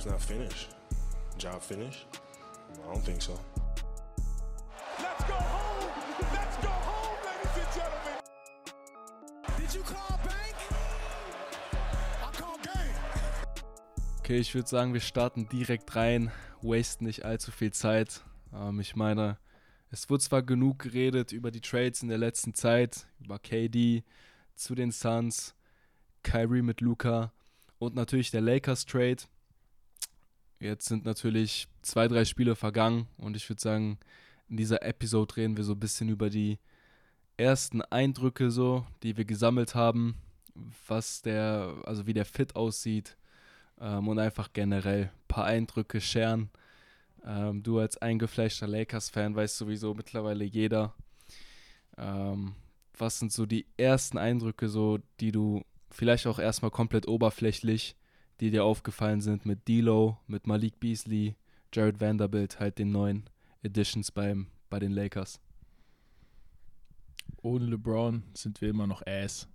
job's not finished. Job finished? I don't think so. Let's go home! Let's go home, ladies and gentlemen! Did you call bank? I call game. Okay, ich würde sagen, wir starten direkt rein, wasten nicht allzu viel Zeit. Ähm, ich meine, es wurde zwar genug geredet über die Trades in der letzten Zeit, über KD zu den Suns, Kyrie mit Luca und natürlich der Lakers Trade. Jetzt sind natürlich zwei, drei Spiele vergangen und ich würde sagen, in dieser Episode reden wir so ein bisschen über die ersten Eindrücke so, die wir gesammelt haben, was der, also wie der Fit aussieht ähm, und einfach generell ein paar Eindrücke scheren. Ähm, du als eingefleischter Lakers-Fan weißt sowieso mittlerweile jeder. Ähm, was sind so die ersten Eindrücke, so die du vielleicht auch erstmal komplett oberflächlich, die dir aufgefallen sind mit D'Lo, mit Malik Beasley, Jared Vanderbilt, halt den neuen Editions beim, bei den Lakers. Ohne LeBron sind wir immer noch Ass.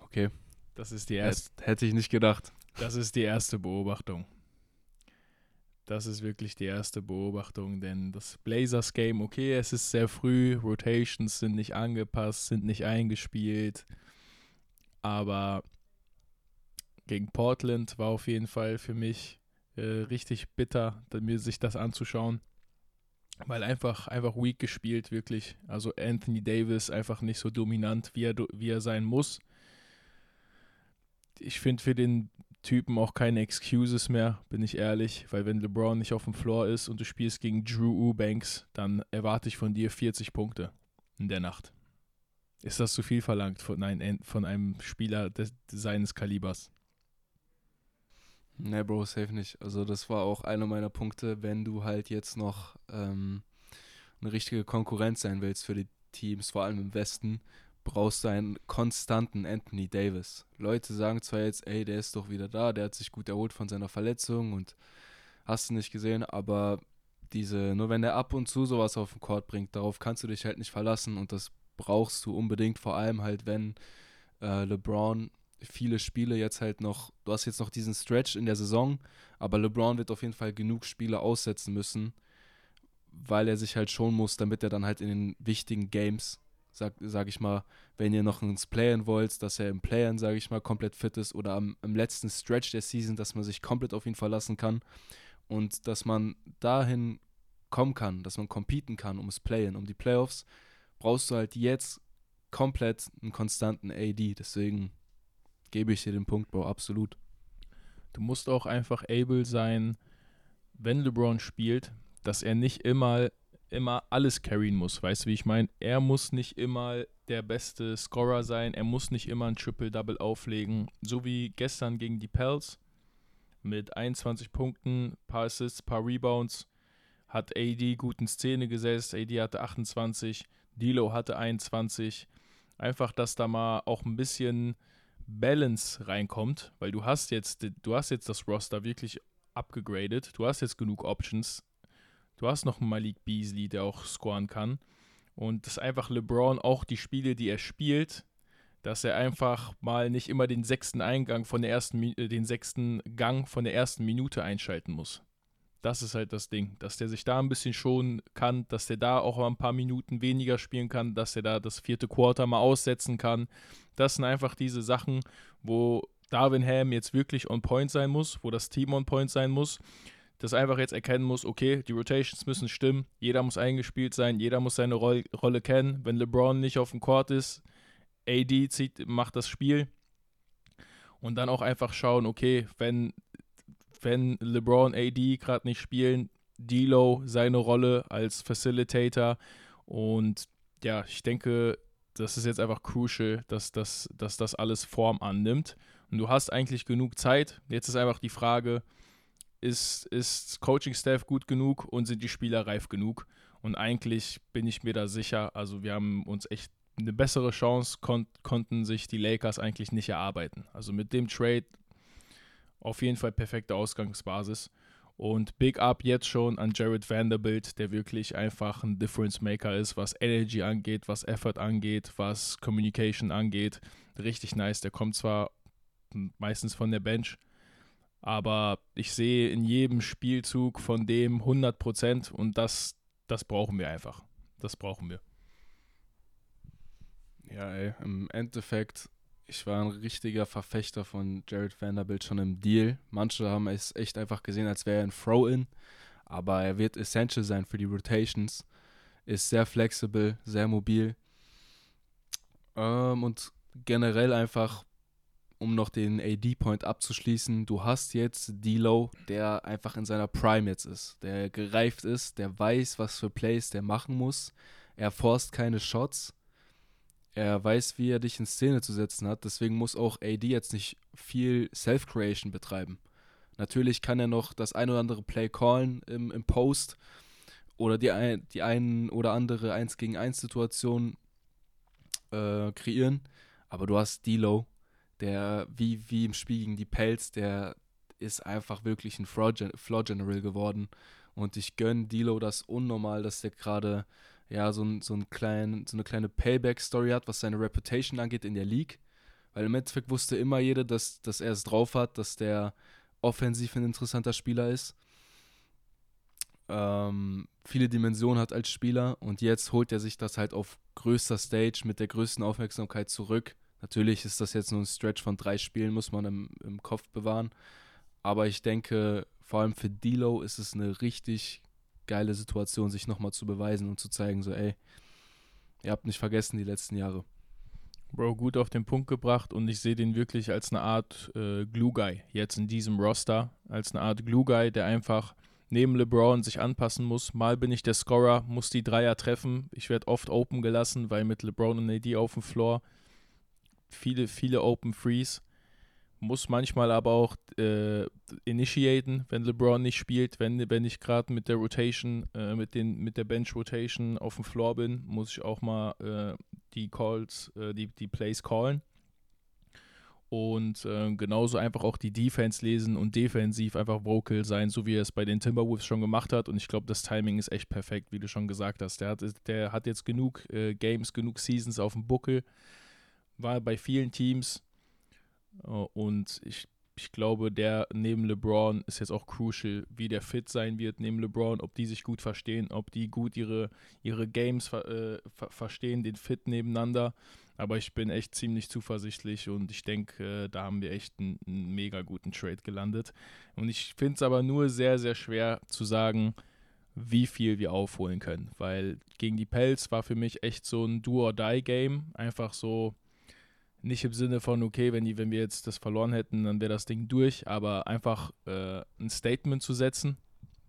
Okay, Das ist die erste, Hätt- hätte ich nicht gedacht. das ist die erste Beobachtung. Das ist wirklich die erste Beobachtung, denn das Blazers Game, okay, es ist sehr früh, Rotations sind nicht angepasst, sind nicht eingespielt, aber gegen Portland war auf jeden Fall für mich äh, richtig bitter, mir sich das anzuschauen, weil einfach einfach weak gespielt wirklich. Also Anthony Davis einfach nicht so dominant, wie er wie er sein muss. Ich finde für den Typen auch keine Excuses mehr, bin ich ehrlich, weil wenn LeBron nicht auf dem Floor ist und du spielst gegen Drew Eubanks, dann erwarte ich von dir 40 Punkte in der Nacht. Ist das zu viel verlangt von, ein, von einem Spieler des, seines Kalibers? Ne, Bro, safe nicht. Also das war auch einer meiner Punkte, wenn du halt jetzt noch ähm, eine richtige Konkurrenz sein willst für die Teams, vor allem im Westen, brauchst du einen konstanten Anthony Davis. Leute sagen zwar jetzt, ey, der ist doch wieder da, der hat sich gut erholt von seiner Verletzung und hast du nicht gesehen, aber diese, nur wenn der ab und zu sowas auf den Court bringt, darauf kannst du dich halt nicht verlassen und das brauchst du unbedingt, vor allem halt, wenn äh, LeBron viele Spiele jetzt halt noch, du hast jetzt noch diesen Stretch in der Saison, aber LeBron wird auf jeden Fall genug Spiele aussetzen müssen, weil er sich halt schon muss, damit er dann halt in den wichtigen Games, sag, sag ich mal, wenn ihr noch ins Playen wollt, dass er im Playen, sag ich mal, komplett fit ist oder am, am letzten Stretch der Season, dass man sich komplett auf ihn verlassen kann und dass man dahin kommen kann, dass man competen kann ums Playen, um die Playoffs, brauchst du halt jetzt komplett einen konstanten AD, deswegen gebe ich dir den Punkt, Bro, absolut. Du musst auch einfach able sein, wenn LeBron spielt, dass er nicht immer, immer alles carryen muss. Weißt du, wie ich meine? Er muss nicht immer der beste Scorer sein, er muss nicht immer ein Triple-Double auflegen. So wie gestern gegen die Pels mit 21 Punkten, paar Assists, paar Rebounds, hat AD gut in Szene gesetzt. AD hatte 28, D'Lo hatte 21. Einfach, dass da mal auch ein bisschen Balance reinkommt, weil du hast jetzt, du hast jetzt das Roster wirklich abgegradet, du hast jetzt genug Options, du hast noch einen Malik Beasley, der auch scoren kann und das ist einfach LeBron auch die Spiele, die er spielt, dass er einfach mal nicht immer den sechsten Eingang von der ersten, äh, den sechsten Gang von der ersten Minute einschalten muss. Das ist halt das Ding, dass der sich da ein bisschen schonen kann, dass der da auch mal ein paar Minuten weniger spielen kann, dass er da das vierte Quarter mal aussetzen kann. Das sind einfach diese Sachen, wo Darwin Ham jetzt wirklich on point sein muss, wo das Team on point sein muss, das einfach jetzt erkennen muss, okay, die Rotations müssen stimmen, jeder muss eingespielt sein, jeder muss seine Roll Rolle kennen. Wenn LeBron nicht auf dem Court ist, AD zieht, macht das Spiel. Und dann auch einfach schauen, okay, wenn, wenn LeBron, AD gerade nicht spielen, D'Lo seine Rolle als Facilitator und ja, ich denke, das ist jetzt einfach crucial, dass, das, dass das alles Form annimmt. Und du hast eigentlich genug Zeit. Jetzt ist einfach die Frage, ist, ist Coaching-Staff gut genug und sind die Spieler reif genug? Und eigentlich bin ich mir da sicher, also wir haben uns echt eine bessere Chance, kon konnten sich die Lakers eigentlich nicht erarbeiten. Also mit dem Trade auf jeden Fall perfekte Ausgangsbasis. Und Big Up jetzt schon an Jared Vanderbilt, der wirklich einfach ein Difference Maker ist, was Energy angeht, was Effort angeht, was Communication angeht. Richtig nice. Der kommt zwar meistens von der Bench, Aber ich sehe in jedem Spielzug von dem 100% und das, das brauchen wir einfach. Das brauchen wir. Ja, ey, im Endeffekt, ich war ein richtiger Verfechter von Jared Vanderbilt schon im Deal. Manche haben es echt einfach gesehen, als wäre er ein Throw-In, aber er wird essential sein für die Rotations. Ist sehr flexibel, sehr mobil ähm, und generell einfach, um noch den AD-Point abzuschließen, du hast jetzt D-Low, der einfach in seiner Prime jetzt ist, der gereift ist, der weiß, was für Plays der machen muss. Er forst keine Shots er weiß, wie er dich in Szene zu setzen hat. Deswegen muss auch AD jetzt nicht viel Self-Creation betreiben. Natürlich kann er noch das ein oder andere Play callen im, im Post oder die, ein, die ein oder andere 1 gegen 1 Situation äh, kreieren. Aber du hast D-Low, der wie, wie im Spiel gegen die Pelz, der ist einfach wirklich ein Floor General geworden. Und ich gönne D-Low das unnormal, dass der gerade ja, so, ein, so, ein klein, so eine kleine Payback-Story hat, was seine Reputation angeht in der League. Weil im Endeffekt wusste immer jeder, dass, dass er es drauf hat, dass der offensiv ein interessanter Spieler ist. Ähm, viele Dimensionen hat als Spieler und jetzt holt er sich das halt auf größter Stage mit der größten Aufmerksamkeit zurück. Natürlich ist das jetzt nur ein Stretch von drei Spielen, muss man im, im Kopf bewahren. Aber ich denke, vor allem für Dilo ist es eine richtig geile Situation, sich nochmal zu beweisen und zu zeigen, so, ey, ihr habt nicht vergessen die letzten Jahre. Bro, gut auf den Punkt gebracht und ich sehe den wirklich als eine Art äh, Glue-Guy jetzt in diesem Roster, als eine Art Glue-Guy, der einfach neben LeBron sich anpassen muss. Mal bin ich der Scorer, muss die Dreier treffen. Ich werde oft open gelassen, weil mit LeBron und AD auf dem Floor viele, viele Open Frees muss manchmal aber auch äh, initiaten, wenn LeBron nicht spielt, wenn, wenn ich gerade mit der Rotation, äh, mit, den, mit der Bench Rotation auf dem Floor bin, muss ich auch mal äh, die Calls, äh, die, die Plays callen. Und äh, genauso einfach auch die Defense lesen und defensiv einfach vocal sein, so wie er es bei den Timberwolves schon gemacht hat. Und ich glaube, das Timing ist echt perfekt, wie du schon gesagt hast. Der hat, der hat jetzt genug äh, Games, genug Seasons auf dem Buckel. War bei vielen Teams und ich, ich glaube, der neben LeBron ist jetzt auch crucial, wie der fit sein wird neben LeBron, ob die sich gut verstehen, ob die gut ihre, ihre Games äh, ver verstehen, den Fit nebeneinander. Aber ich bin echt ziemlich zuversichtlich und ich denke, äh, da haben wir echt einen, einen, mega guten Trade gelandet. Und ich finde es aber nur sehr, sehr schwer zu sagen, wie viel wir aufholen können, weil gegen die Pelz war für mich echt so ein Do-or-Die-Game. Einfach so, nicht im Sinne von, okay, wenn, die, wenn wir jetzt das verloren hätten, dann wäre das Ding durch, aber einfach äh, ein Statement zu setzen,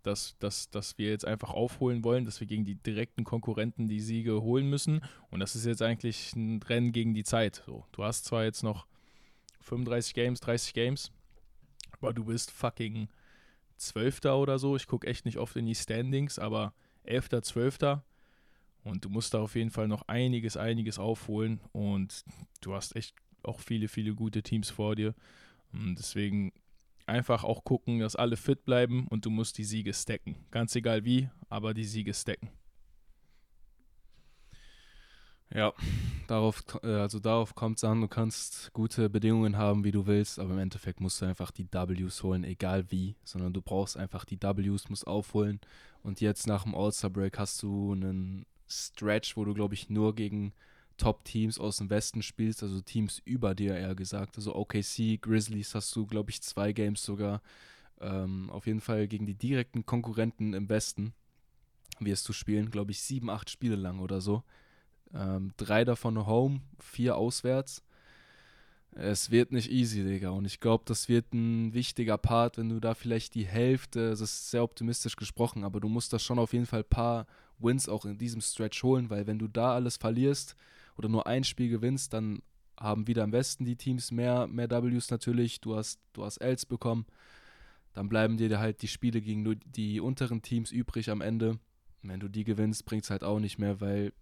dass, dass, dass wir jetzt einfach aufholen wollen, dass wir gegen die direkten Konkurrenten die Siege holen müssen. Und das ist jetzt eigentlich ein Rennen gegen die Zeit. So, du hast zwar jetzt noch 35 Games, 30 Games, aber du bist fucking Zwölfter oder so. Ich gucke echt nicht oft in die Standings, aber Elfter, Zwölfter und du musst da auf jeden Fall noch einiges, einiges aufholen. Und du hast echt auch viele, viele gute Teams vor dir. Und deswegen einfach auch gucken, dass alle fit bleiben und du musst die Siege stacken. Ganz egal wie, aber die Siege stacken. Ja, darauf, äh, also darauf kommt es an. Du kannst gute Bedingungen haben, wie du willst, aber im Endeffekt musst du einfach die Ws holen, egal wie, sondern du brauchst einfach die Ws, musst aufholen. Und jetzt nach dem All-Star-Break hast du einen Stretch, wo du, glaube ich, nur gegen Top-Teams aus dem Westen spielst, also Teams über dir eher gesagt. Also OKC, Grizzlies hast du, glaube ich, zwei Games sogar. Ähm, auf jeden Fall gegen die direkten Konkurrenten im Westen wirst du spielen, glaube ich, sieben, acht Spiele lang oder so. Ähm, drei davon home, vier auswärts. Es wird nicht easy, Digga. Und ich glaube, das wird ein wichtiger Part, wenn du da vielleicht die Hälfte, das ist sehr optimistisch gesprochen, aber du musst da schon auf jeden Fall ein paar Wins auch in diesem Stretch holen, weil wenn du da alles verlierst oder nur ein Spiel gewinnst, dann haben wieder am Westen die Teams mehr, mehr Ws natürlich. Du hast, du hast Ls bekommen. Dann bleiben dir halt die Spiele gegen nur die unteren Teams übrig am Ende. wenn du die gewinnst, bringt es halt auch nicht mehr, weil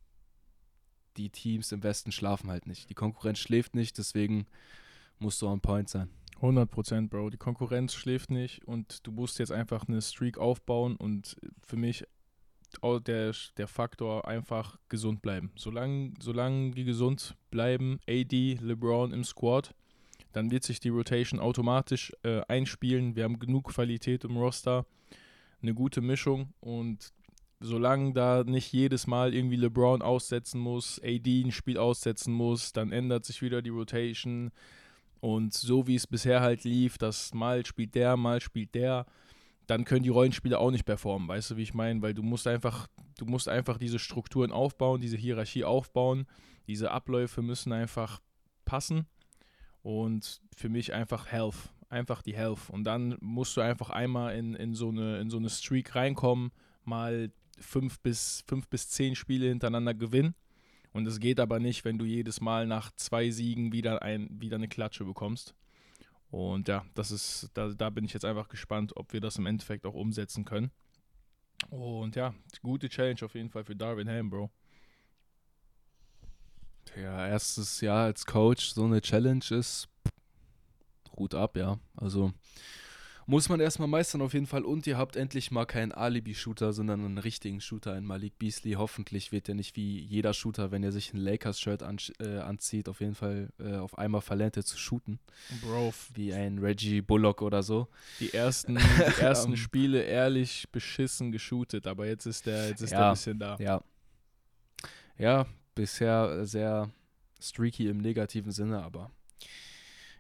die Teams im Westen schlafen halt nicht. Die Konkurrenz schläft nicht, deswegen musst du on point sein. 100 Prozent, Bro. Die Konkurrenz schläft nicht und du musst jetzt einfach eine Streak aufbauen und für mich der, der Faktor einfach gesund bleiben. Solange, solange die gesund bleiben, AD, LeBron im Squad, dann wird sich die Rotation automatisch äh, einspielen. Wir haben genug Qualität im Roster, eine gute Mischung und solange da nicht jedes Mal irgendwie LeBron aussetzen muss, AD ein Spiel aussetzen muss, dann ändert sich wieder die Rotation. Und so wie es bisher halt lief, dass mal spielt der, mal spielt der, dann können die Rollenspieler auch nicht performen, weißt du, wie ich meine? Weil du musst einfach, du musst einfach diese Strukturen aufbauen, diese Hierarchie aufbauen, diese Abläufe müssen einfach passen. Und für mich einfach Health, einfach die Health. Und dann musst du einfach einmal in, in, so, eine, in so eine Streak reinkommen, mal fünf bis, fünf bis zehn Spiele hintereinander gewinnen. Und es geht aber nicht, wenn du jedes Mal nach zwei Siegen wieder, ein, wieder eine Klatsche bekommst. Und ja, das ist, da, da bin ich jetzt einfach gespannt, ob wir das im Endeffekt auch umsetzen können. Und ja, gute Challenge auf jeden Fall für Darwin Ham, Bro. Ja, erstes Jahr als Coach, so eine Challenge ist Hut ab, ja. Also muss man erstmal meistern auf jeden Fall. Und ihr habt endlich mal keinen Alibi-Shooter, sondern einen richtigen Shooter in Malik Beasley. Hoffentlich wird er nicht wie jeder Shooter, wenn er sich ein Lakers-Shirt an, äh, anzieht, auf jeden Fall äh, auf einmal verlernt er zu shooten. Bro. Wie ein Reggie Bullock oder so. Die ersten, die ersten Spiele ehrlich beschissen geshootet, aber jetzt ist der, jetzt ist Ja, der ein bisschen da. Ja. Ja, bisher sehr streaky im negativen Sinne, aber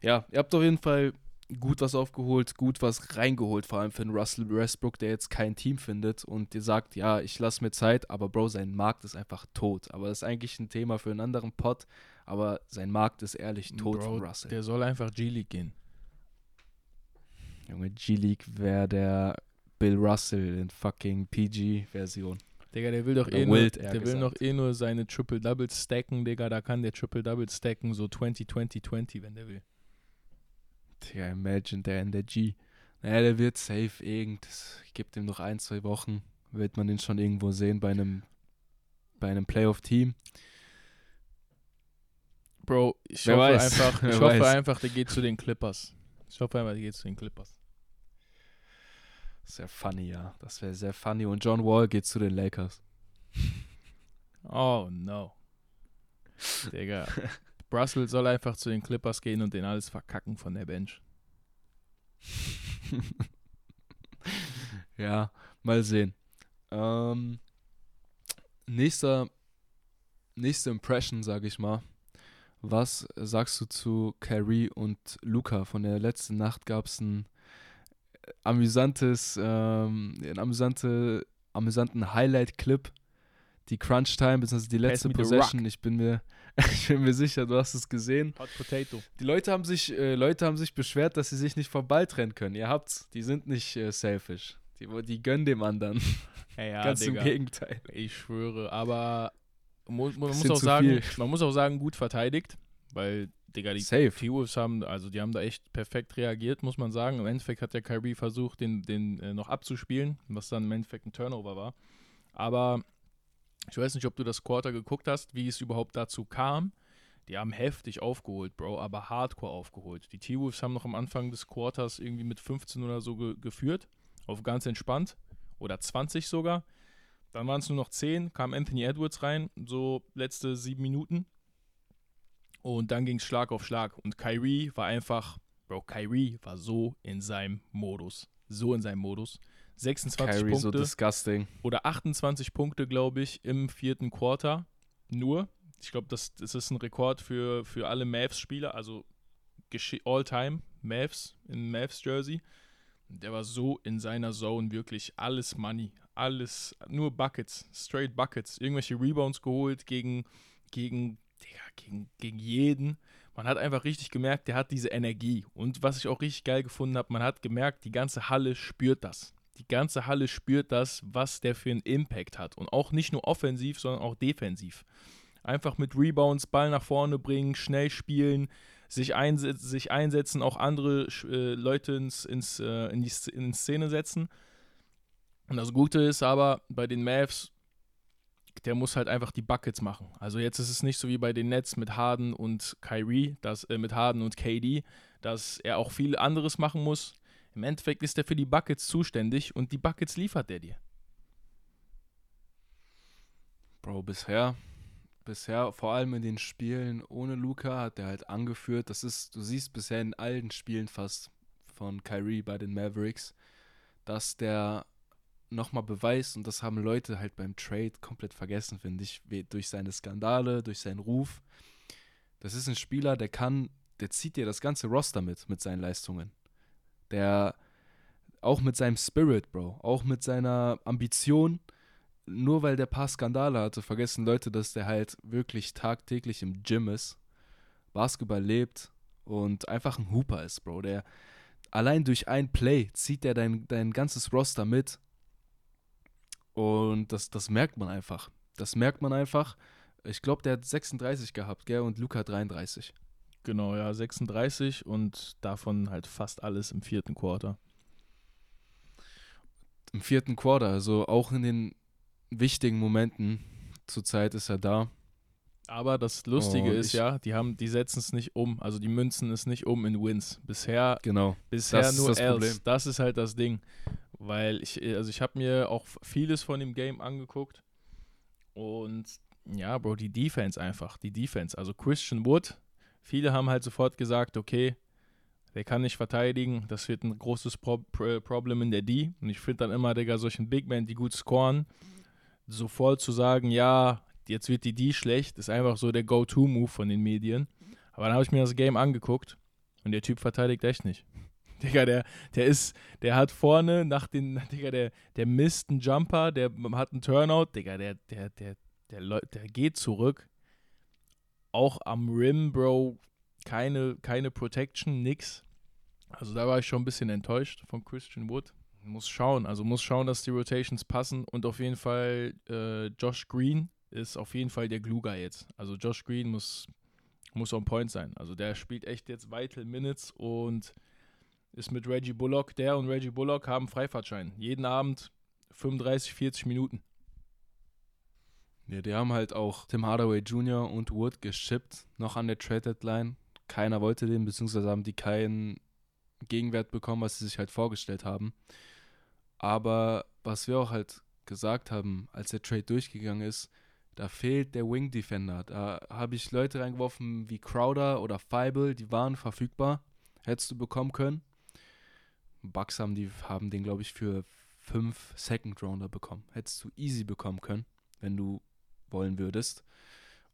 ja, ihr habt auf jeden Fall gut was aufgeholt, gut was reingeholt, vor allem für einen Russell Westbrook, der jetzt kein Team findet und dir sagt, ja, ich lasse mir Zeit, aber Bro, sein Markt ist einfach tot. Aber das ist eigentlich ein Thema für einen anderen Pod, aber sein Markt ist ehrlich tot Bro, von Russell. Der soll einfach G-League gehen. Junge, G-League wäre der Bill Russell in fucking PG-Version. Digga, der will doch Oder eh nur, Wild, der eher will noch eh nur seine Triple-Doubles stacken, Digga. Da kann der Triple-Double stacken, so 20-20-20, wenn der will. Tja, imagine der in der G. Naja, der wird safe irgend. Ich gebe dem noch ein, zwei Wochen. Wird man den schon irgendwo sehen bei einem, bei einem Playoff-Team. Bro, ich Wer hoffe weiß, einfach, ich wer hoffe weiß. einfach, der geht zu den Clippers. Ich hoffe einfach, der geht zu den Clippers. Sehr funny, ja. Das wäre sehr funny. Und John Wall geht zu den Lakers. Oh no. Digga. Russell soll einfach zu den Clippers gehen und den alles verkacken von der Bench. ja, mal sehen. Ähm, nächster, nächste Impression, sage ich mal. Was sagst du zu Kyrie und Luca? Von der letzten Nacht gab es ein amüsantes, ähm, ein amüsante, amüsanten Highlight-Clip. Die Crunch Time, beziehungsweise die letzte Possession. Ich bin mir, ich bin mir sicher, du hast es gesehen. Hot Potato. Die Leute haben sich, äh, Leute haben sich beschwert, dass sie sich nicht vom Ball trennen können. Ihr habt's, die sind nicht äh, selfish. Die, die gönnen dem anderen. Ja, ja, Ganz Digga. im Gegenteil. Ich schwöre, aber mu man, muss auch sagen, viel. man muss auch sagen, gut verteidigt, weil, Digga, die Safe. T-Wolves haben, also die haben da echt perfekt reagiert, muss man sagen. Im Endeffekt hat der Kyrie versucht, den, den äh, noch abzuspielen, was dann im Endeffekt ein Turnover war. Aber ich weiß nicht, ob du das Quarter geguckt hast, wie es überhaupt dazu kam. Die haben heftig aufgeholt, Bro, aber hardcore aufgeholt. Die T-Wolves haben noch am Anfang des Quarters irgendwie mit 15 oder so ge geführt, auf ganz entspannt. Oder 20 sogar. Dann waren es nur noch 10, kam Anthony Edwards rein, so letzte sieben Minuten. Und dann ging es Schlag auf Schlag. Und Kyrie war einfach, Bro, Kyrie war so in seinem Modus. So in seinem Modus. 26 Kyrie so Punkte disgusting. oder 28 Punkte, glaube ich, im vierten Quarter. Nur. Ich glaube, das, das ist ein Rekord für, für alle Mavs-Spieler, also All-Time Mavs in Mavs-Jersey. Der war so in seiner Zone wirklich alles Money, alles, nur Buckets, straight Buckets, irgendwelche Rebounds geholt gegen, gegen, Digga, gegen, gegen jeden. Man hat einfach richtig gemerkt, der hat diese Energie. Und was ich auch richtig geil gefunden habe, man hat gemerkt, die ganze Halle spürt das. Die ganze Halle spürt das, was der für einen Impact hat. Und auch nicht nur offensiv, sondern auch defensiv. Einfach mit Rebounds, Ball nach vorne bringen, schnell spielen, sich, einse sich einsetzen, auch andere äh, Leute ins, ins, äh, in die Szene setzen. Und das Gute ist aber bei den Mavs, der muss halt einfach die Buckets machen. Also jetzt ist es nicht so wie bei den Nets mit Harden und Kyrie, dass, äh, mit Harden und KD, dass er auch viel anderes machen muss. Im Endeffekt ist er für die Buckets zuständig und die Buckets liefert er dir. Bro, bisher bisher, vor allem in den Spielen ohne Luca, hat er halt angeführt. Das ist, du siehst bisher in allen Spielen fast von Kyrie bei den Mavericks, dass der nochmal beweist, und das haben Leute halt beim Trade komplett vergessen, finde ich, durch seine Skandale, durch seinen Ruf. Das ist ein Spieler, der kann, der zieht dir das ganze Roster mit, mit seinen Leistungen. Der, auch mit seinem Spirit, Bro, auch mit seiner Ambition, nur weil der paar Skandale hatte, vergessen Leute, dass der halt wirklich tagtäglich im Gym ist, Basketball lebt und einfach ein Hooper ist, Bro. Der allein durch ein Play zieht der dein, dein ganzes Roster mit. Und das, das merkt man einfach. Das merkt man einfach. Ich glaube, der hat 36 gehabt, gell? Und Luca 33. Genau, ja, 36 und davon halt fast alles im vierten Quarter. Im vierten Quarter, also auch in den wichtigen Momenten zurzeit ist er da. Aber das Lustige und ist ja, die haben, die setzen es nicht um, also die münzen es nicht um in Wins. Bisher, genau. bisher das nur ist das Problem. Das ist halt das Ding, weil ich, also ich habe mir auch vieles von dem Game angeguckt und ja, Bro, die Defense einfach, die Defense. Also Christian Wood, viele haben halt sofort gesagt, okay, der kann nicht verteidigen, das wird ein großes Pro Problem in der D. Und ich finde dann immer, Digga, solchen Big Men, die gut scoren, sofort zu sagen, ja, jetzt wird die D schlecht, ist einfach so der Go-To-Move von den Medien. Aber dann habe ich mir das Game angeguckt und der Typ verteidigt echt nicht. Digga, der, der ist, der hat vorne nach den, Digga, der, der misst einen Jumper, der hat einen Turnout, Digga, der, der, der, der, der geht zurück. Auch am Rim, Bro, keine, keine Protection, nix. Also da war ich schon ein bisschen enttäuscht von Christian Wood. Muss schauen, also muss schauen, dass die Rotations passen und auf jeden Fall äh, Josh Green ist auf jeden Fall der Glue-Guy jetzt. Also Josh Green muss, muss on point sein. Also der spielt echt jetzt Vital Minutes und ist mit Reggie Bullock. Der und Reggie Bullock haben Freifahrtschein. Jeden Abend 35, 40 Minuten. Ja, die haben halt auch Tim Hardaway Jr. und Wood geschippt, noch an der Trade Deadline. Keiner wollte den, beziehungsweise haben die keinen Gegenwert bekommen, was sie sich halt vorgestellt haben. Aber was wir auch halt gesagt haben, als der Trade durchgegangen ist, da fehlt der Wing Defender. Da habe ich Leute reingeworfen wie Crowder oder Feibel, die waren verfügbar. Hättest du bekommen können. Bucks haben, die, haben den, glaube ich, für fünf Second Rounder bekommen. Hättest du easy bekommen können, wenn du wollen würdest.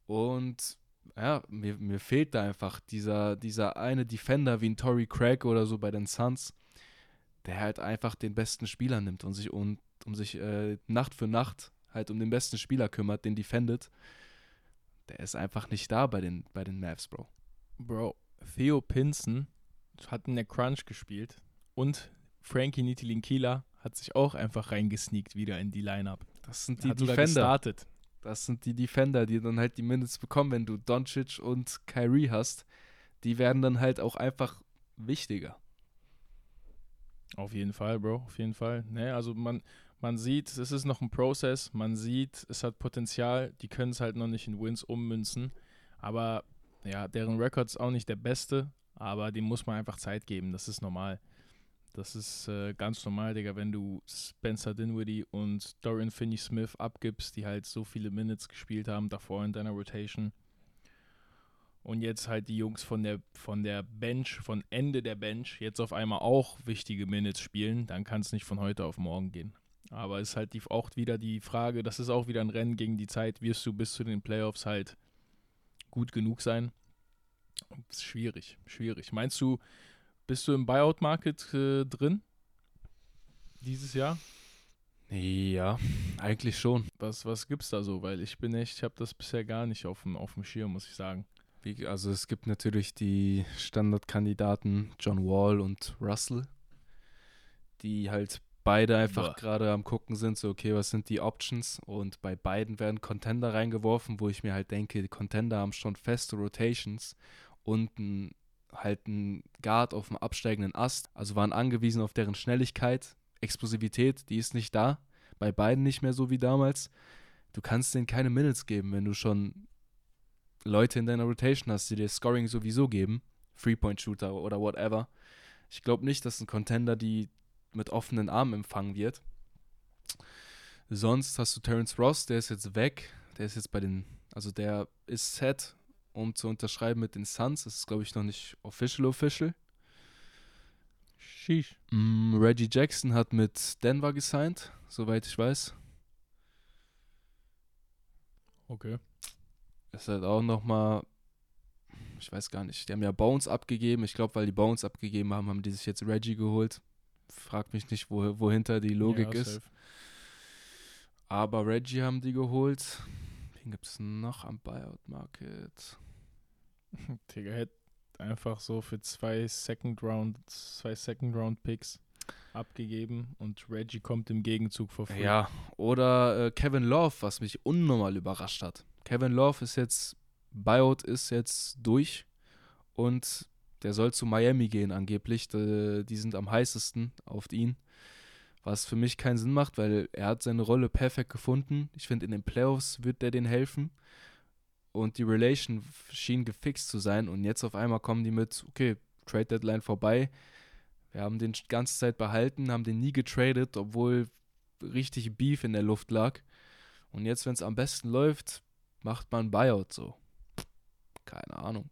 Und ja, mir, mir fehlt da einfach dieser, dieser eine Defender wie ein Tory Craig oder so bei den Suns, der halt einfach den besten Spieler nimmt und sich und um sich äh, Nacht für Nacht halt um den besten Spieler kümmert, den defendet, der ist einfach nicht da bei den, bei den Mavs, Bro. Bro, Theo Pinson hat in der Crunch gespielt und Frankie Nitilinkila hat sich auch einfach reingesneakt wieder in die Lineup. Das sind die Defender. Das sind die Defender, die dann halt die Minutes bekommen, wenn du Doncic und Kyrie hast. Die werden dann halt auch einfach wichtiger. Auf jeden Fall, Bro, auf jeden Fall. Ne, also man, man sieht, es ist noch ein Prozess, man sieht, es hat Potenzial, die können es halt noch nicht in Wins ummünzen. Aber ja, deren Rekord ist auch nicht der beste, aber dem muss man einfach Zeit geben, das ist normal. Das ist äh, ganz normal, Digga, wenn du Spencer Dinwiddie und Dorian Finney-Smith abgibst, die halt so viele Minutes gespielt haben davor in deiner Rotation. Und jetzt halt die Jungs von der, von der Bench, von Ende der Bench, jetzt auf einmal auch wichtige Minutes spielen, dann kann es nicht von heute auf morgen gehen. Aber es ist halt die, auch wieder die Frage, das ist auch wieder ein Rennen gegen die Zeit, wirst du bis zu den Playoffs halt gut genug sein? Schwierig, schwierig. Meinst du, bist du im Buyout-Market äh, drin? Dieses Jahr? Ja, eigentlich schon. Was, was gibt's da so? Weil ich bin echt, ich habe das bisher gar nicht auf dem, auf dem Schirm, muss ich sagen. Wie, also es gibt natürlich die Standardkandidaten John Wall und Russell, die halt beide einfach gerade am gucken sind, so okay, was sind die Options und bei beiden werden Contender reingeworfen, wo ich mir halt denke, die Contender haben schon feste Rotations und ein, halt ein Guard auf dem absteigenden Ast, also waren angewiesen auf deren Schnelligkeit, Explosivität, die ist nicht da, bei beiden nicht mehr so wie damals. Du kannst denen keine Minutes geben, wenn du schon Leute in deiner Rotation hast, die dir Scoring sowieso geben, Three-Point-Shooter oder whatever. Ich glaube nicht, dass ein Contender die mit offenen Armen empfangen wird. Sonst hast du Terence Ross, der ist jetzt weg. Der ist jetzt bei den Also der ist set, um zu unterschreiben mit den Suns. Das ist, glaube ich, noch nicht official official. Sheesh. Mm, Reggie Jackson hat mit Denver gesigned, soweit ich weiß. Okay. Ist halt auch nochmal, ich weiß gar nicht, die haben ja Bones abgegeben. Ich glaube, weil die Bones abgegeben haben, haben die sich jetzt Reggie geholt. Frag mich nicht, wo, wohinter die Logik ja, ist. Aber Reggie haben die geholt. Wen gibt es noch am Buyout Market? Digga, hätte einfach so für zwei Second Round, zwei Second Round Picks abgegeben und Reggie kommt im Gegenzug vor free. Ja, oder äh, Kevin Love, was mich unnormal überrascht hat. Kevin Love ist jetzt, Buyout ist jetzt durch und der soll zu Miami gehen angeblich. Die, die sind am heißesten auf ihn. Was für mich keinen Sinn macht, weil er hat seine Rolle perfekt gefunden. Ich finde, in den Playoffs wird der denen helfen. Und die Relation schien gefixt zu sein. Und jetzt auf einmal kommen die mit, okay, Trade Deadline vorbei. Wir haben den die ganze Zeit behalten, haben den nie getradet, obwohl richtig Beef in der Luft lag. Und jetzt, wenn es am besten läuft, macht man Buyout so. Keine Ahnung.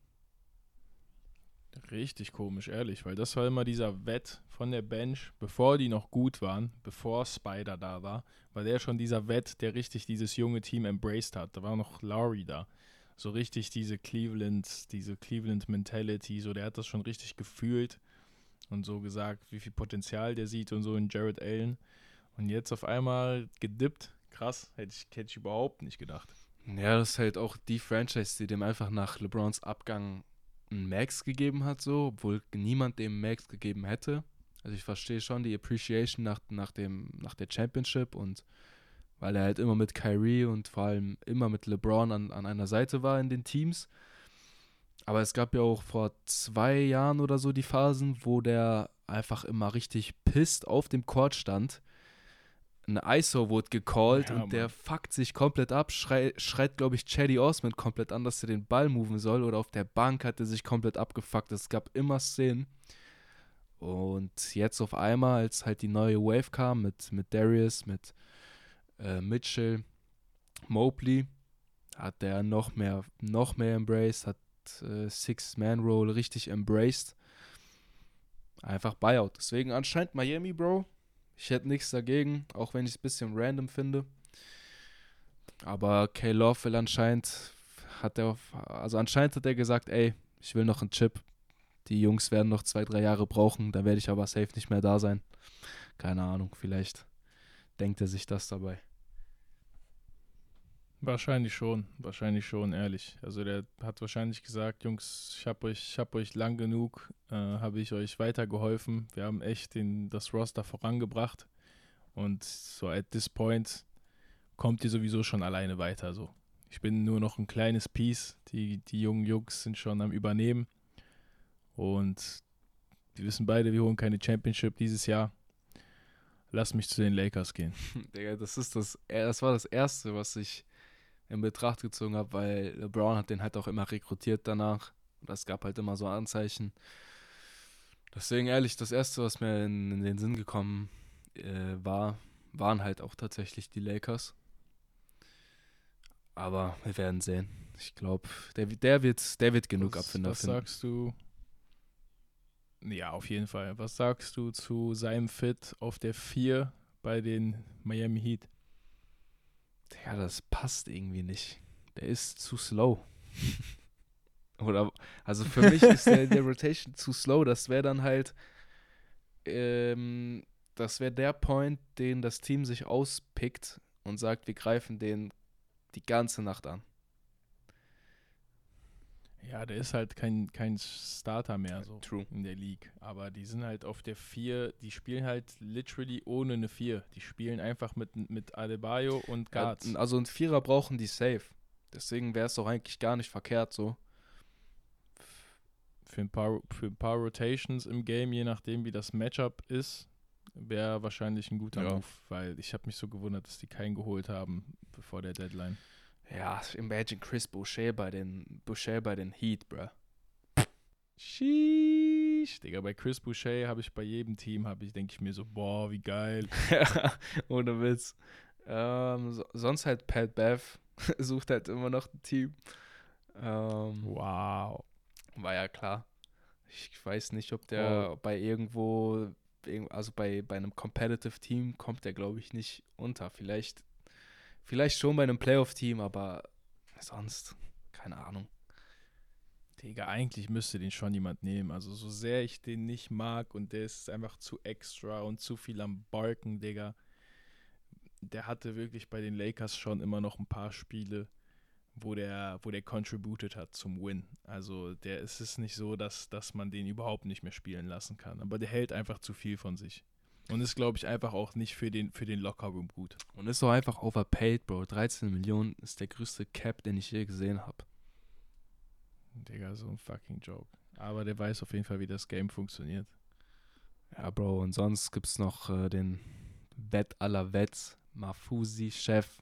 Richtig komisch, ehrlich, weil das war immer dieser Wett von der Bench, bevor die noch gut waren, bevor Spider da war, war der schon dieser Wett, der richtig dieses junge Team embraced hat. Da war noch Lowry da. So richtig diese Cleveland, diese Cleveland Mentality, so der hat das schon richtig gefühlt und so gesagt, wie viel Potenzial der sieht und so in Jared Allen. Und jetzt auf einmal gedippt. Krass, hätte ich, hätte ich überhaupt nicht gedacht. Ja, das ist halt auch die Franchise, die dem einfach nach LeBrons Abgang einen Max gegeben hat, so, obwohl niemand dem Max gegeben hätte. Also ich verstehe schon die Appreciation nach, nach, dem, nach der Championship und weil er halt immer mit Kyrie und vor allem immer mit LeBron an, an einer Seite war in den Teams. Aber es gab ja auch vor zwei Jahren oder so die Phasen, wo der einfach immer richtig pisst auf dem Court stand. Ein ISO wurde gecallt Ja, und der Mann. fuckt sich komplett ab, schrei, schreit, glaube ich, Chaddy Osman komplett an, dass er den Ball moven soll. Oder auf der Bank hat er sich komplett abgefuckt. Es gab immer Szenen. Und jetzt auf einmal, als halt die neue Wave kam mit, mit Darius, mit äh, Mitchell, Mobley, hat der noch mehr, noch mehr embraced, hat äh, Six-Man-Roll richtig embraced. Einfach Buyout. Deswegen anscheinend Miami, Bro. Ich hätte nichts dagegen, auch wenn ich es ein bisschen random finde. Aber K. Love will anscheinend, hat er, also anscheinend hat er gesagt, ey, ich will noch einen Chip. Die Jungs werden noch zwei, drei Jahre brauchen, da werde ich aber safe nicht mehr da sein. Keine Ahnung, vielleicht denkt er sich das dabei. Wahrscheinlich schon, wahrscheinlich schon, ehrlich. Also der hat wahrscheinlich gesagt, Jungs, ich habe euch, hab euch lang genug, äh, habe ich euch weitergeholfen. Wir haben echt den, das Roster vorangebracht. Und so at this point kommt ihr sowieso schon alleine weiter. So. Ich bin nur noch ein kleines Piece. Die, die jungen Jungs sind schon am Übernehmen. Und wir wissen beide, wir holen keine Championship dieses Jahr. Lass mich zu den Lakers gehen. Digga, das ist das, das war das Erste, was ich in Betracht gezogen habe, weil LeBron hat den halt auch immer rekrutiert danach. Und es gab halt immer so Anzeichen. Deswegen ehrlich, das Erste, was mir in, in den Sinn gekommen äh, war, waren halt auch tatsächlich die Lakers. Aber wir werden sehen. Ich glaube, der, der, wird, der wird genug was, Abfinder was finden. sagst du? Ja, auf jeden Fall. Was sagst du zu seinem Fit auf der 4 bei den Miami Heat? Ja, das passt irgendwie nicht. Der ist zu slow. Oder, also für mich ist der der Rotation zu slow. Das wäre dann halt, ähm, das wäre der Point, den das Team sich auspickt und sagt, wir greifen den die ganze Nacht an. Ja, der ist halt kein, kein Starter mehr so True. in der League. Aber die sind halt auf der 4, die spielen halt literally ohne eine 4. Die spielen einfach mit, mit Adebayo und Ja, Guards. also ein Vierer brauchen die safe. Deswegen wäre es doch eigentlich gar nicht verkehrt so. für, ein paar, für ein paar Rotations im Game, je nachdem wie das Matchup ist, wäre wahrscheinlich ein guter Ja. Move. Weil ich habe mich so gewundert, dass die keinen geholt haben bevor der Deadline. Ja, imagine Chris Boucher bei den, Boucher bei den Heat, bruh. Sheesh. Digga, bei Chris Boucher habe ich bei jedem Team, habe ich, denke ich mir so, boah, wie geil. Ohne Witz. Ähm, so, sonst halt Pat Bev. sucht halt immer noch ein Team. Ähm, Wow. war ja klar. Ich weiß nicht, ob der bei irgendwo, irg- also bei, bei einem Competitive Team kommt der, glaube ich, nicht unter. Vielleicht, vielleicht schon bei einem Playoff-Team, aber sonst, keine Ahnung. Digga, eigentlich müsste den schon jemand nehmen. Also so sehr ich den nicht mag und der ist einfach zu extra und zu viel am Balken, Digga. Der hatte wirklich bei den Lakers schon immer noch ein paar Spiele, wo der, wo der contributed hat zum Win. Also der es ist nicht so, dass, dass man den überhaupt nicht mehr spielen lassen kann. Aber der hält einfach zu viel von sich. Und ist, glaube ich, einfach auch nicht für den, für den Lockerroom gut. Und ist auch einfach overpaid, Bro. 13 Millionen ist der größte Cap, den ich je gesehen habe. Digga, so ein fucking Joke. Aber der weiß auf jeden Fall, wie das Game funktioniert. Ja, Bro, und sonst gibt es noch äh, den Wett aller Wets, Mafusi-Chef,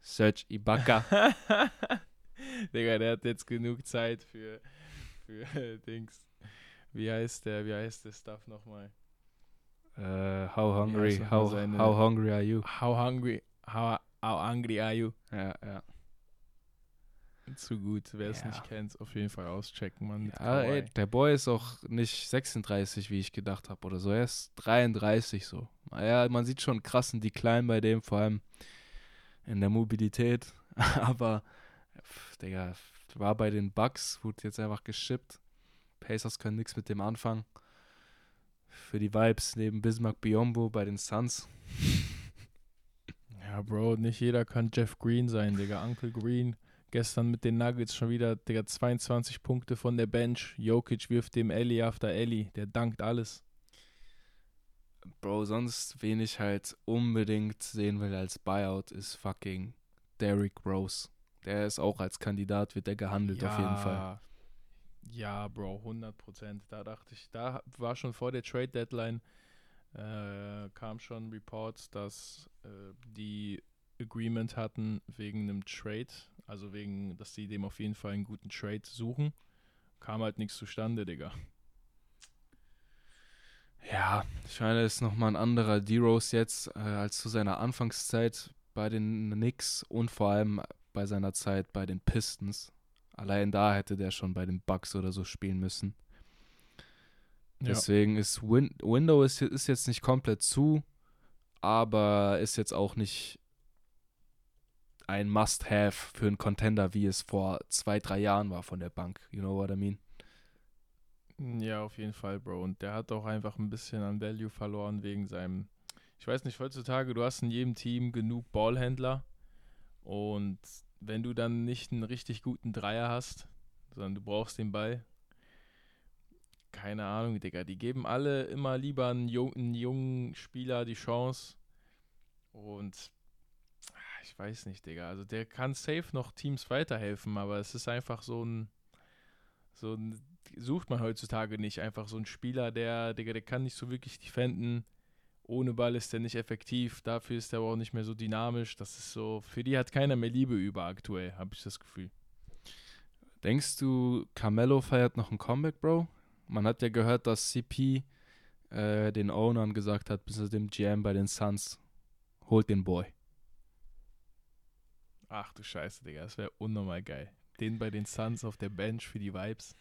Serge Ibaka. Digga, der hat jetzt genug Zeit für, für Dings. Wie heißt der, wie heißt der Stuff nochmal? Äh, how hungry, nochmal how, how hungry are you? How hungry, how, how hungry are you? Ja, ja. Zu gut, wer es Ja. nicht kennt, auf jeden Fall auschecken, Mann. Ja, ey, der Boy ist auch nicht 36, wie ich gedacht habe oder so. Er ist 33 so. Ja, man sieht schon einen krassen Decline bei dem, vor allem in der Mobilität. Aber, pff, Digga, war bei den Bucks, wurde jetzt einfach geschippt. Pacers können nichts mit dem anfangen. Für die Vibes neben Bismarck Biombo bei den Suns. Ja, Bro, nicht jeder kann Jeff Green sein, Digga. Uncle Green. Gestern mit den Nuggets schon wieder, Digga, 22 Punkte von der Bench. Jokic wirft dem Ellie after Ellie. Der dankt alles. Bro, sonst wen ich halt unbedingt sehen will als Buyout ist fucking Derrick Rose. Der ist auch als Kandidat, wird der gehandelt auf jeden Fall. Ja, Bro, 100 Prozent. Da dachte ich, da war schon vor der Trade Deadline, äh, kam schon Reports, dass äh, die Agreement hatten wegen einem Trade, also wegen, dass sie dem auf jeden Fall einen guten Trade suchen. Kam halt nichts zustande, Digga. Ja, ich meine, ist nochmal ein anderer D-Rose jetzt äh, als zu seiner Anfangszeit bei den Knicks und vor allem bei seiner Zeit bei den Pistons. Allein da hätte der schon bei den Bucks oder so spielen müssen. Deswegen ist Win Window ist, ist jetzt nicht komplett zu, aber ist jetzt auch nicht ein Must-Have für einen Contender, wie es vor zwei, drei Jahren war von der Bank. You know what I mean? Ja, auf jeden Fall, Bro. Und der hat auch einfach ein bisschen an Value verloren wegen seinem. Ich weiß nicht, heutzutage, du hast in jedem Team genug Ballhändler. Und wenn du dann nicht einen richtig guten Dreier hast, sondern du brauchst den Ball, keine Ahnung, Digga. Die geben alle immer lieber einen, jung, einen jungen Spieler die Chance. Und ah, ich weiß nicht, Digga. Also der kann safe noch Teams weiterhelfen, aber es ist einfach so ein. So ein sucht man heutzutage nicht. Einfach so ein Spieler, der, Digga, der kann nicht so wirklich defenden. Ohne Ball ist der nicht effektiv. Dafür ist der aber auch nicht mehr so dynamisch. Das ist so, für die hat keiner mehr Liebe über aktuell, habe ich das Gefühl. Denkst du, Carmelo feiert noch ein Comeback, Bro? Man hat ja gehört, dass CP äh, den Ownern gesagt hat, bis dem GM bei den Suns, holt den Boy. Ach du Scheiße, Digga, das wäre unnormal geil. Den bei den Suns auf der Bench für die Vibes.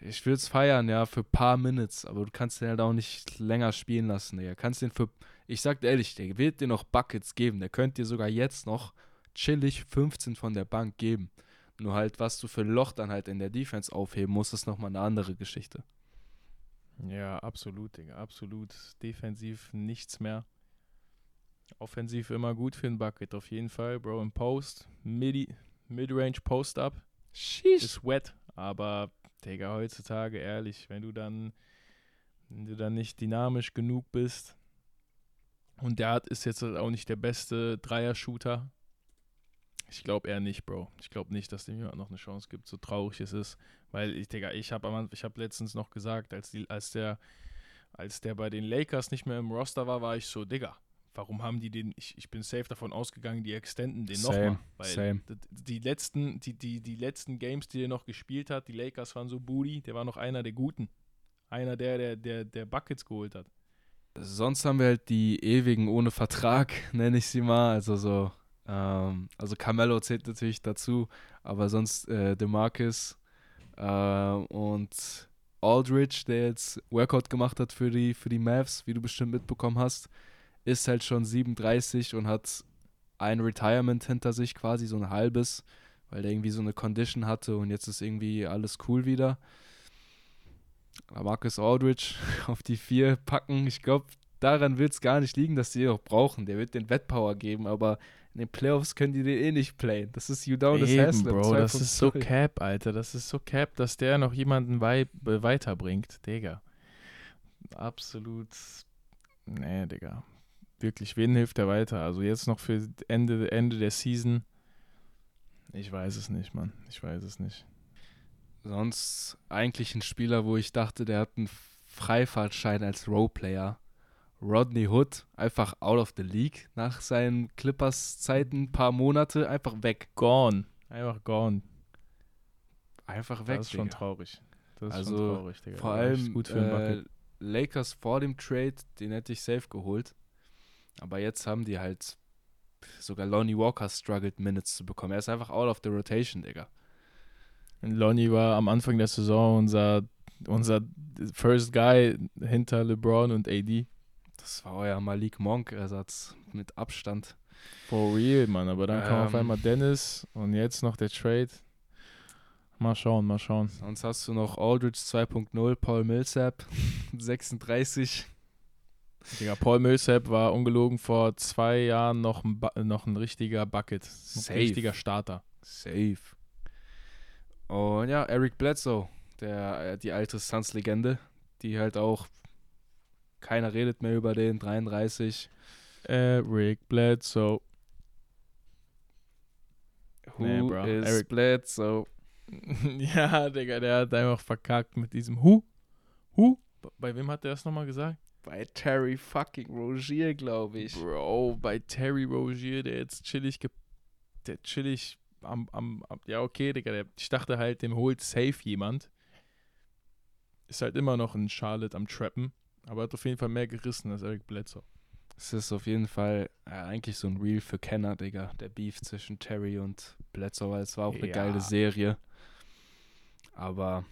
Ich will es feiern, ja, für ein paar Minutes, aber du kannst den halt auch nicht länger spielen lassen, Digga. Kannst den für, ich sag dir ehrlich, der wird dir noch Buckets geben. Der könnte dir sogar jetzt noch chillig 15 von der Bank geben. Nur halt, was du für ein Loch dann halt in der Defense aufheben musst, ist nochmal eine andere Geschichte. Ja, absolut, Digga, absolut. Defensiv nichts mehr. Offensiv immer gut für ein Bucket, auf jeden Fall. Bro, im Post, Midi, Midrange Post-Up. Ist wet, aber Digga, heutzutage ehrlich, wenn du dann, wenn du dann nicht dynamisch genug bist und der hat, ist jetzt auch nicht der beste Dreier-Shooter. Ich glaube eher nicht, Bro. Ich glaube nicht, dass dem jemand noch eine Chance gibt, so traurig es ist. Weil ich, Digga, ich habe ich hab letztens noch gesagt, als, die, als, der, als der bei den Lakers nicht mehr im Roster war, war ich so, Digga, warum haben die den, ich, ich bin safe davon ausgegangen, die extenden den nochmal. Weil same. d- die letzten, die, die, die letzten Games, die er noch gespielt hat, die Lakers waren so booty, der war noch einer der Guten. Einer der, der, der, der Buckets geholt hat. Sonst haben wir halt die ewigen ohne Vertrag, nenne ich sie mal. Also so Ähm, also Carmelo zählt natürlich dazu, aber sonst äh, DeMarcus äh, und Aldridge, der jetzt Workout gemacht hat für die, für die Mavs, wie du bestimmt mitbekommen hast, ist halt schon 37 und hat ein Retirement hinter sich, quasi so ein halbes, weil der irgendwie so eine Condition hatte und jetzt ist irgendwie alles cool wieder. Marcus Aldridge auf die vier packen. Ich glaube, daran wird es gar nicht liegen, dass die ihn auch brauchen. Der wird den Wettpower geben, aber in den Playoffs können die den eh nicht playen. Das ist Udonis Haslem. Bro, das ist so 2.0. cap, Alter. Das ist so cap, dass der noch jemanden wei äh, weiterbringt. Digga. Absolut. Nee, Digga. Wirklich, wen hilft der weiter? Also jetzt noch für Ende, Ende der Season. Ich weiß es nicht, Mann. Ich weiß es nicht. Sonst eigentlich ein Spieler, wo ich dachte, der hat einen Freifahrtschein als Roleplayer. Rodney Hood, einfach out of the league nach seinen Clippers-Zeiten, ein paar Monate, einfach weg. Gone. Einfach gone. Einfach weg. das ist schon Digga. traurig. Das ist Also, schon traurig, Digga. Vor allem gut für den äh. Lakers vor dem Trade, den hätte ich safe geholt. Aber jetzt haben die halt sogar Lonnie Walker struggled Minutes zu bekommen. Er ist einfach out of the rotation, Digga. Und Lonnie war am Anfang der Saison unser, unser First Guy hinter LeBron und AD. Das war euer Malik Monk-Ersatz mit Abstand. For real, Mann. Aber dann kam auf Ähm. einmal Dennis und jetzt noch der Trade. Mal schauen, mal schauen. Sonst hast du noch Aldridge 2.0, Paul Millsap 36. Digga, Paul Millsap war ungelogen vor zwei Jahren noch ein, Bu- noch ein richtiger Bucket. Safe. Ein richtiger Starter. Safe. Und ja, Eric Bledsoe, der, äh, die alte Suns-Legende, die halt auch, keiner redet mehr über den, 33. Eric Bledsoe. Who Nee, bro. is Eric- Bledsoe? ja, Digga, der hat einfach verkackt mit diesem Hu. Hu? Bei wem hat der das nochmal gesagt? Bei Terry fucking Rogier, glaube ich. Bro, bei Terry Rogier, der jetzt chillig, ge der chillig am, am, am, ja okay, Digga, der, ich dachte halt, dem holt safe jemand. Ist halt immer noch ein Charlotte am Trappen, aber hat auf jeden Fall mehr gerissen als Eric Bledsoe. Es ist auf jeden Fall äh, eigentlich so ein Reel für Kenner, Digga. Der Beef zwischen Terry und Bledsoe, weil es war auch eine Ja. geile Serie. Aber,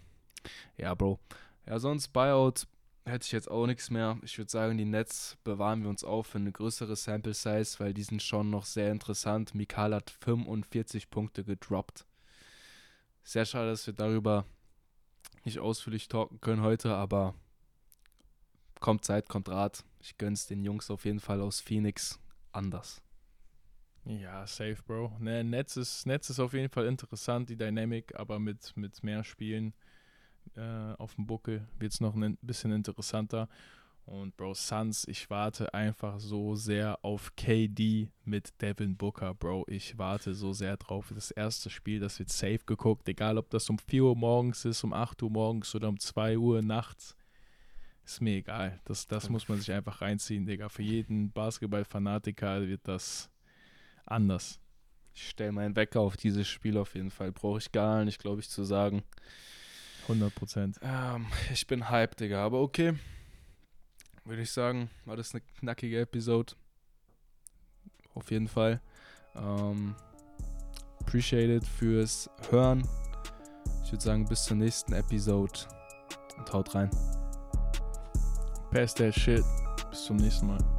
ja, Bro. Ja, sonst Buyout hätte ich jetzt auch nichts mehr. Ich würde sagen, die Nets bewahren wir uns auf für eine größere Sample Size, weil die sind schon noch sehr interessant. Mikal hat 45 Punkte gedroppt. Sehr schade, dass wir darüber nicht ausführlich talken können heute, aber kommt Zeit, kommt Rat. Ich gönn's den Jungs auf jeden Fall aus Phoenix anders. Ja, safe, Bro. Ne, Netz ist, Netz ist auf jeden Fall interessant, die Dynamic, aber mit, mit mehr Spielen äh, auf dem Buckel wird es noch ein bisschen interessanter. Und Bro, Suns, ich warte einfach so sehr auf KD mit Devin Booker, Bro. Ich warte so sehr drauf. Das erste Spiel, das wird safe geguckt, egal ob das um 4 Uhr morgens ist, um 8 Uhr morgens oder um 2 Uhr nachts. Ist mir egal. Das, das muss man sich einfach reinziehen, Digga. Für jeden Basketball-Fanatiker wird das anders. Ich stelle meinen Wecker auf dieses Spiel auf jeden Fall. Brauche ich gar nicht, glaube ich, zu sagen. 100 Prozent. Ähm, ich bin hyped, Digga. Aber okay. Würde ich sagen, war das eine knackige Episode. Auf jeden Fall. Ähm, appreciated fürs Hören. Ich würde sagen, bis zur nächsten Episode. Und haut rein. Pass that shit. Bis zum nächsten Mal.